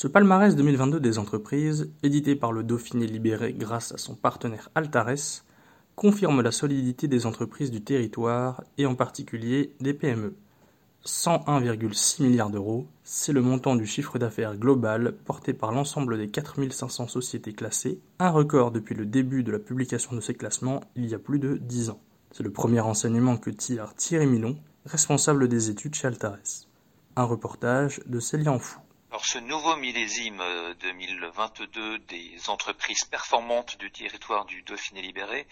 Ce palmarès 2022 des entreprises, édité par le Dauphiné Libéré grâce à son partenaire Altares, confirme la solidité des entreprises du territoire et en particulier des PME. 101,6 milliards d'euros, c'est le montant du chiffre d'affaires global porté par l'ensemble des 4500 sociétés classées, un record depuis le début de la publication de ces classements il y a plus de 10 ans. C'est le premier enseignement que tire Thierry Milon, responsable des études chez Altares. Un reportage de Célia Fou. Alors ce nouveau millésime 2022 euh, des entreprises performantes du territoire du Dauphiné libéré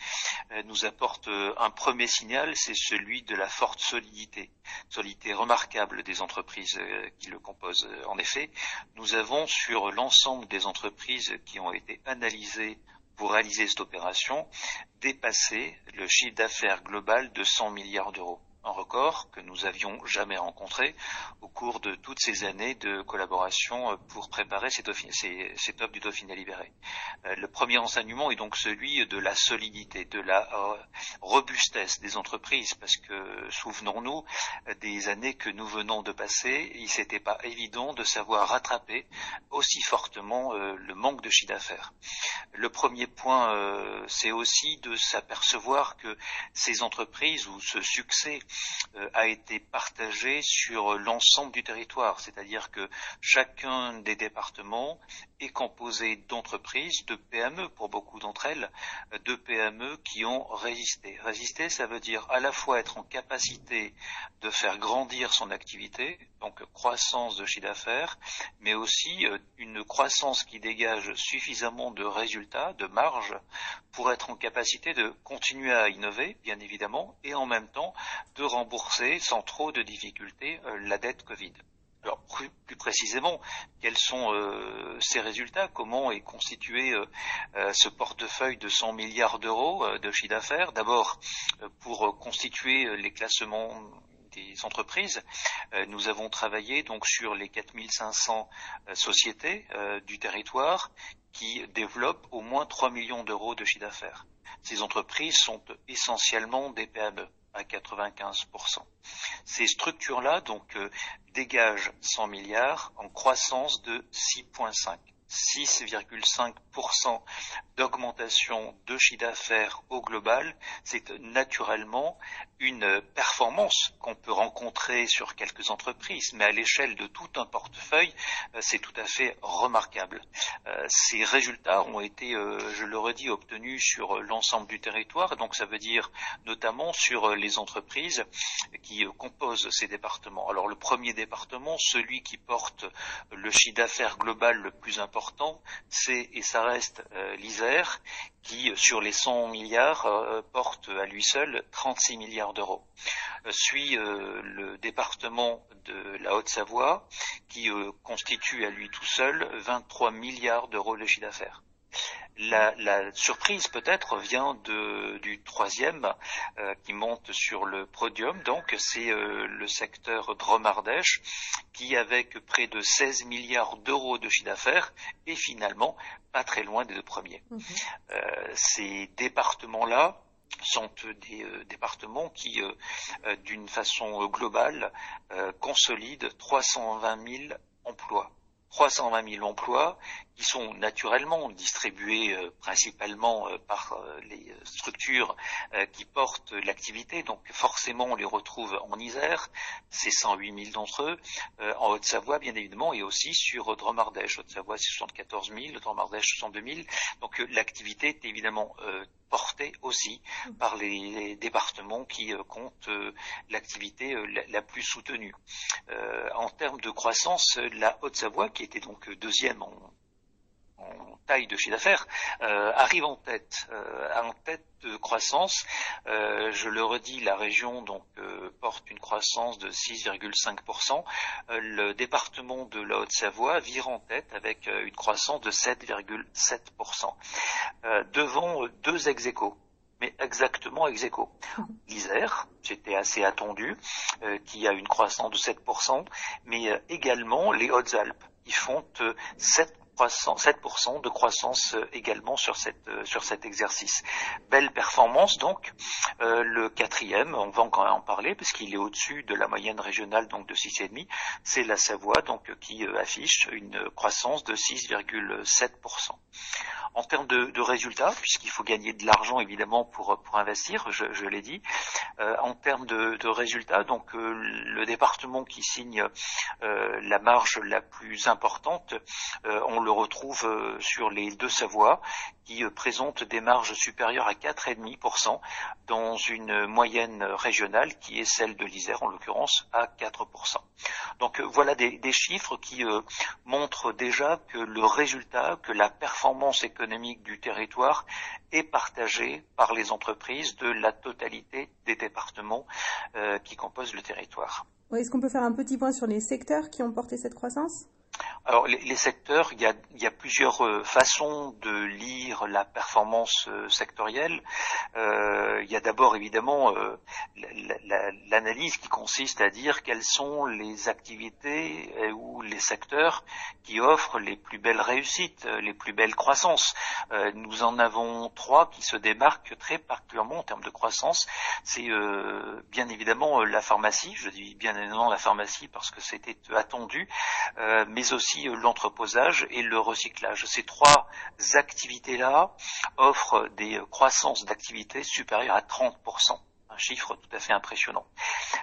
euh, nous apporte euh, un premier signal, c'est celui de la forte solidité, solidité remarquable des entreprises qui le composent. En effet, nous avons sur l'ensemble des entreprises qui ont été analysées pour réaliser cette opération dépassé le chiffre d'affaires global de 100 milliards d'euros record que nous avions jamais rencontré au cours de toutes ces années de collaboration euh, pour préparer ces, ces, du Dauphiné libéré. Euh, le premier enseignement est donc celui de la solidité, de la euh, robustesse des entreprises, parce que souvenons-nous des années que nous venons de passer, il n'était pas évident de savoir rattraper aussi fortement le manque de chiffre d'affaires. Le premier point, c'est aussi de s'apercevoir que ces entreprises ou ce succès a été partagé sur l'ensemble du territoire, c'est-à-dire que chacun des départements est composé d'entreprises, de PME pour beaucoup d'entre elles, de PME qui ont résisté. Résister, ça veut dire à la fois être en capacité de faire grandir son activité, donc croissance de chiffre d'affaires, mais aussi euh, une croissance qui dégage suffisamment de résultats, de marge, pour être en capacité de continuer à innover, bien évidemment, et en même temps de rembourser sans trop de difficultés euh, la dette Covid. Alors plus, précisément, quels sont euh, ces résultats? Comment est constitué ce portefeuille de 100 milliards d'euros de chiffre d'affaires? D'abord, pour constituer les classements des entreprises. Euh, nous avons travaillé donc sur les 4500 euh, sociétés euh, du territoire qui développent au moins 3 millions d'euros de chiffre d'affaires. Ces entreprises sont essentiellement des PME à 95%. Ces structures-là donc dégagent 100 milliards en croissance de 6,5. 6,5% d'augmentation de chiffre d'affaires au global, c'est naturellement une performance qu'on peut rencontrer sur quelques entreprises, mais à l'échelle de tout un portefeuille, euh, c'est tout à fait remarquable. Euh, ces résultats ont été, euh, je le redis, obtenus sur l'ensemble du territoire, donc ça veut dire notamment sur les entreprises qui composent ces départements. Alors le premier département, celui qui porte le chiffre d'affaires global le plus important, c'est et ça reste euh, l'Isère qui, sur les 100 milliards, euh, porte à lui seul 36 milliards d'euros. Euh, suit le département de la Haute-Savoie qui constitue à lui tout seul 23 milliards d'euros de chiffre d'affaires. La, surprise peut-être vient du troisième euh, qui monte sur le podium, donc c'est euh, le secteur Dromardèche qui avec près de 16 milliards d'euros de chiffre d'affaires est finalement pas très loin des deux premiers. Mhm. Euh, ces départements-là sont des départements qui, d'une façon globale, consolident 320 000 emplois. 320 000 emplois qui sont naturellement distribués euh, principalement euh, par euh, les structures qui portent l'activité. Donc forcément, on les retrouve en Isère, c'est 108 000 d'entre eux, en Haute-Savoie bien évidemment, et aussi sur Dromardèche. Haute-Savoie, c'est 74 000, Dromardèche, 62 000. Donc l'activité est évidemment portée aussi par les, départements qui comptent l'activité la, plus soutenue. en termes de croissance, la Haute-Savoie, qui était donc deuxième en taille de chiffre d'affaires, euh, arrive en tête, euh, en tête de croissance. Euh, je le redis, la région donc porte une croissance de 6,5%. le département de la Haute-Savoie vire en tête avec une croissance de 7,7%. devant deux ex mais exactement ex aequo. L'Isère, c'était assez attendu, qui a une croissance de 7%, mais également les Hautes-Alpes, qui font 7 7% de croissance euh, également euh, sur cet exercice. Belle performance donc. Euh, le quatrième, on va encore en parler parce qu'il est au-dessus de la moyenne régionale donc de 6,5, c'est la Savoie donc qui affiche une croissance de 6,7%. En termes de, résultats, puisqu'il faut gagner de l'argent évidemment pour, investir, je, l'ai dit, en termes de, de résultats, donc le département qui signe la marge la plus importante, on le retrouve euh, sur les deux Savoies qui euh, présentent des marges supérieures à 4,5% dans une moyenne régionale qui est celle de l'Isère en l'occurrence à 4%. Donc euh, voilà des, chiffres qui montrent déjà que le résultat, que la performance économique du territoire est partagée par les entreprises de la totalité des départements qui composent le territoire. Est-ce qu'on peut faire un petit point sur les secteurs qui ont porté cette croissance? Alors les, secteurs, il y, a, plusieurs euh, façons de lire la performance euh, sectorielle. Euh, il y a d'abord évidemment l'analyse qui consiste à dire quelles sont les activités ou les secteurs qui offrent les plus belles réussites, les plus belles croissances. nous en avons trois qui se démarquent très particulièrement en termes de croissance. C'est bien évidemment la pharmacie, je dis bien évidemment la pharmacie parce que c'était attendu, aussi euh, l'entreposage et le recyclage. Ces trois activités-là offrent des croissances d'activité supérieures à 30% un chiffre tout à fait impressionnant.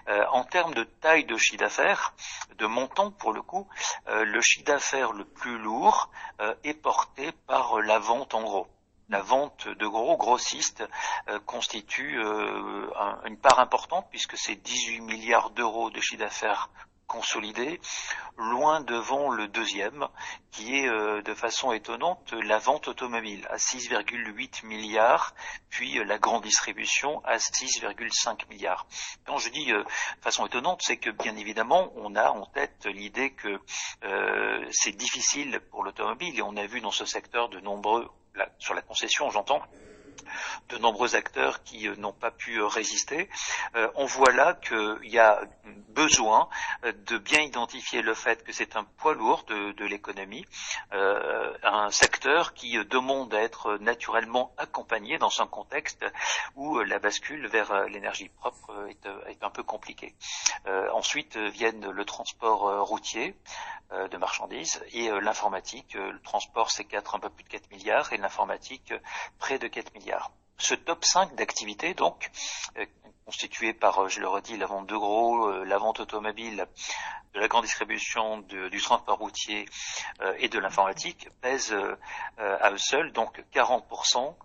Euh, en termes de taille de chiffre d'affaires, de montant pour le coup, euh, le chiffre d'affaires le plus lourd est porté par la vente en gros. La vente de gros grossistes constitue une part importante puisque c'est 18 milliards d'euros de chiffre d'affaires consolidé, loin devant le deuxième, qui est euh, de façon étonnante la vente automobile à 6,8 milliards, puis euh, la grande distribution à 6,5 milliards. Quand je dis euh, de façon étonnante, c'est que bien évidemment, on a en tête l'idée que c'est difficile pour l'automobile, et on a vu dans ce secteur de nombreux, sur la concession j'entends, de nombreux acteurs qui euh, n'ont pas pu euh, résister, euh, on voit là qu'il y a besoin de bien identifier le fait que c'est un poids lourd de, l'économie, un secteur qui demande à être naturellement accompagné dans un contexte où la bascule vers l'énergie propre est, un peu compliquée. ensuite viennent le transport routier de marchandises et l'informatique. Le transport c'est 4, un peu plus de 4 milliards et l'informatique près de 4 milliards. Ce top 5 d'activités, donc, euh, constitué par, euh, je le redis, la vente de gros, euh, la vente automobile, de la grande distribution, du transport routier et de l'informatique, pèse à eux seuls donc 40%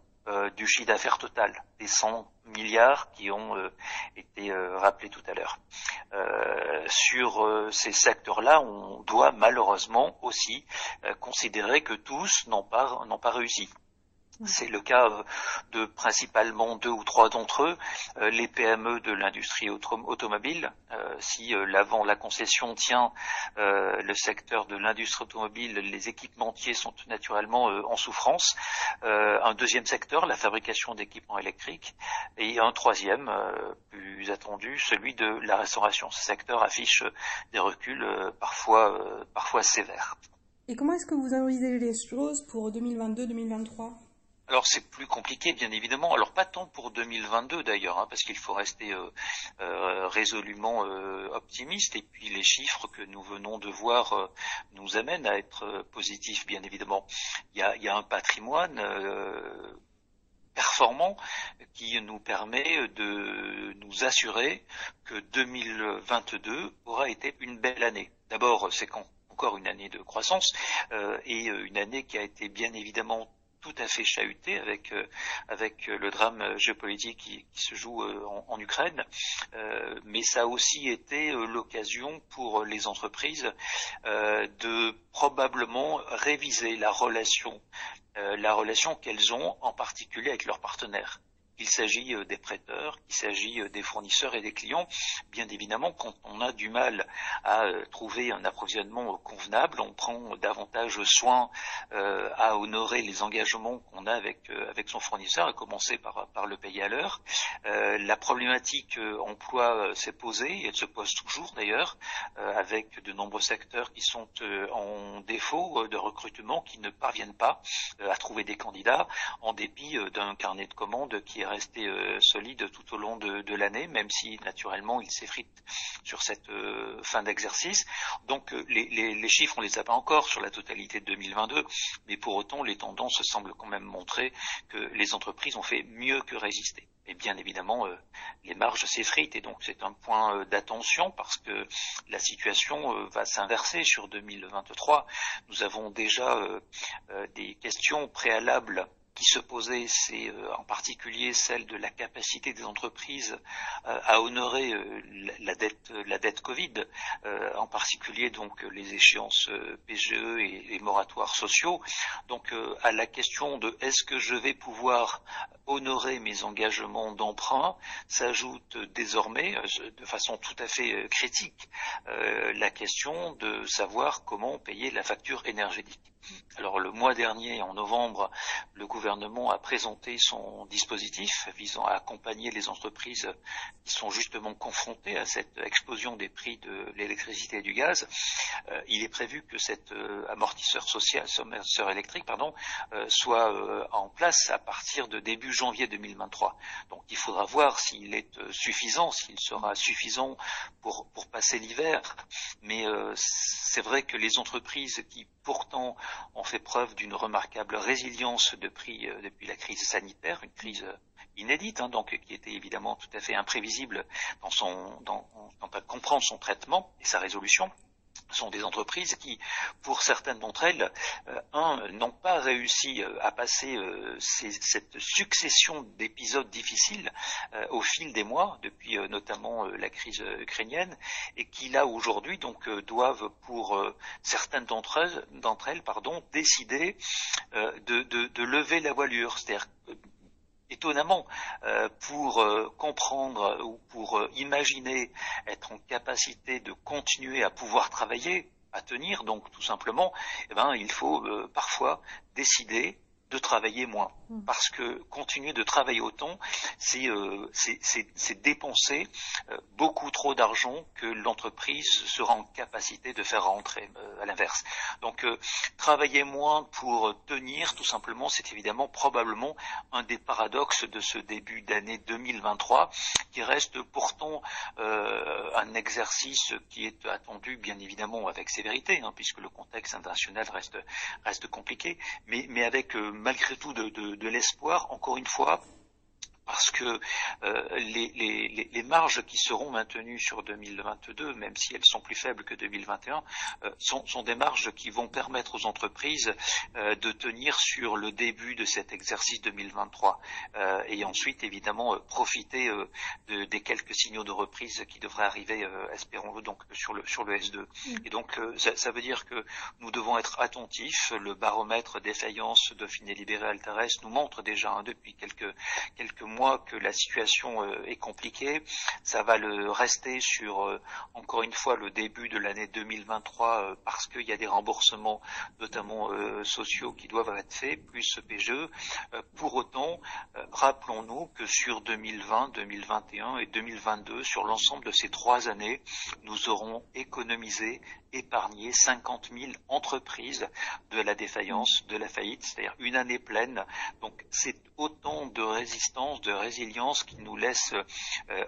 du chiffre d'affaires total, des 100 milliards qui ont été rappelés tout à l'heure. sur ces secteurs-là, on doit malheureusement aussi considérer que tous n'ont pas, n'ont pas réussi. C'est le cas euh, de principalement deux ou trois d'entre eux, euh, les PME de l'industrie automobile. Euh, si l'avant la concession tient le secteur de l'industrie automobile, les équipementiers sont naturellement en souffrance. un deuxième secteur, la fabrication d'équipements électriques, et un troisième, plus attendu, celui de la restauration. Ce secteur affiche des reculs parfois, parfois sévères. Et comment est-ce que vous envisagez les choses pour 2022-2023 alors c'est plus compliqué, bien évidemment. Alors pas tant pour 2022 d'ailleurs, hein, parce qu'il faut rester euh, euh, résolument euh, optimiste. Et puis les chiffres que nous venons de voir nous amènent à être positifs, bien évidemment. Il y a, il y a un patrimoine performant qui nous permet de nous assurer que 2022 aura été une belle année. D'abord, c'est encore une année de croissance et une année qui a été bien évidemment tout à fait chahuté avec avec le drame géopolitique qui, se joue en, Ukraine, mais ça a aussi été l'occasion pour les entreprises de probablement réviser la relation la relation qu'elles ont en particulier avec leurs partenaires qu'il s'agit euh, des prêteurs, qu'il s'agit euh, des fournisseurs et des clients. Bien évidemment, quand on a du mal à euh, trouver un approvisionnement convenable, on prend davantage soin à honorer les engagements qu'on a avec, avec son fournisseur, à commencer par, par le payer à l'heure. la problématique emploi s'est posée, et elle se pose toujours d'ailleurs, avec de nombreux secteurs qui sont en défaut de recrutement, qui ne parviennent pas à trouver des candidats, en dépit d'un carnet de commandes qui est rester euh, solide tout au long de, l'année, même si naturellement il s'effrite sur cette euh, fin d'exercice. Donc euh, les, chiffres, on les a pas encore sur la totalité de 2022, mais pour autant les tendances semblent quand même montrer que les entreprises ont fait mieux que résister. Et bien évidemment, les marges s'effritent et donc c'est un point d'attention parce que la situation va s'inverser sur 2023. Nous avons déjà des questions préalables qui se posait, c'est euh, en particulier celle de la capacité des entreprises euh, à honorer euh, la dette, la dette Covid, en particulier donc les échéances PGE et les moratoires sociaux. Donc à la question de est-ce que je vais pouvoir honorer mes engagements d'emprunt, s'ajoute désormais de façon tout à fait critique la question de savoir comment payer la facture énergétique. Alors le mois dernier, en novembre, le gouvernement a présenté son dispositif visant à accompagner les entreprises qui sont justement confrontées à cette explosion des prix de l'électricité et du gaz. Euh, il est prévu que cet euh, amortisseur social, électrique, pardon, euh, soit en place à partir de début janvier 2023. Donc il faudra voir s'il est suffisant, s'il sera suffisant pour, pour passer l'hiver. Mais c'est vrai que les entreprises qui pourtant ont fait preuve d'une remarquable résilience depuis, euh, depuis la crise sanitaire, une crise euh, inédite, hein, donc qui était évidemment tout à fait imprévisible dans son, dans, à comprendre son traitement et sa résolution sont des entreprises qui, pour certaines d'entre elles, euh, un, n'ont pas réussi euh, à passer euh, cette succession d'épisodes difficiles au fil des mois, depuis notamment la crise ukrainienne, et qui là aujourd'hui donc doivent, pour certaines d'entre elles, d'entre elles, pardon, décider de, de, lever la voilure, c'est-à-dire étonnamment, euh, pour euh, comprendre ou pour euh, imaginer être en capacité de continuer à pouvoir travailler, à tenir, donc tout simplement, eh ben, il faut parfois décider de travailler moins. Mm. Parce que continuer de travailler autant, c'est euh, dépenser euh, beaucoup trop d'argent que l'entreprise sera en capacité de faire rentrer euh, à l'inverse. Donc euh, travailler moins pour tenir, tout simplement, c'est évidemment probablement un des paradoxes de ce début d'année 2023, qui reste pourtant un exercice qui est attendu, bien évidemment, avec sévérité, hein, puisque le contexte international reste, reste compliqué, mais, mais avec malgré tout de, l'espoir, encore une fois, parce que euh, les, marges qui seront maintenues sur 2022, même si elles sont plus faibles que 2021, euh, sont, des marges qui vont permettre aux entreprises euh, de tenir sur le début de cet exercice 2023 et ensuite évidemment profiter des quelques signaux de reprise qui devraient arriver, espérons-le donc sur le sur le S2. Mm. Et donc ça, veut dire que nous devons être attentifs. Le baromètre défaillance de Finet Libéré Altares nous montre déjà hein, depuis quelques quelques mois que la situation euh, est compliquée. Ça va le rester sur, euh, encore une fois, le début de l'année 2023 euh, parce qu'il y a des remboursements, notamment sociaux, qui doivent être faits, plus ce PGE. Pour autant, rappelons-nous que sur 2020, 2021 et 2022, sur l'ensemble de ces trois années, nous aurons économisé épargné 50 000 entreprises de la défaillance, de la faillite, c'est-à-dire une année pleine. Donc c'est autant de résistance, de résilience qui nous laissent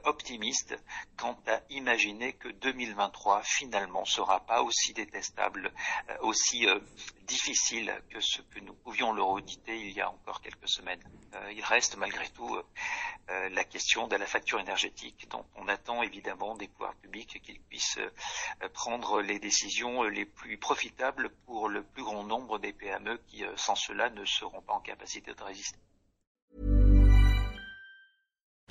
optimistes quant à imaginer que 2023 finalement sera pas aussi détestable, aussi difficile que ce que nous pouvions le rediter il y a encore quelques semaines. il reste malgré tout la question de la facture énergétique dont on attend évidemment des pouvoirs publics qu'ils puissent prendre les décisions les plus profitables pour le plus grand nombre des PME qui, euh, sans cela, ne seront pas en capacité de résister.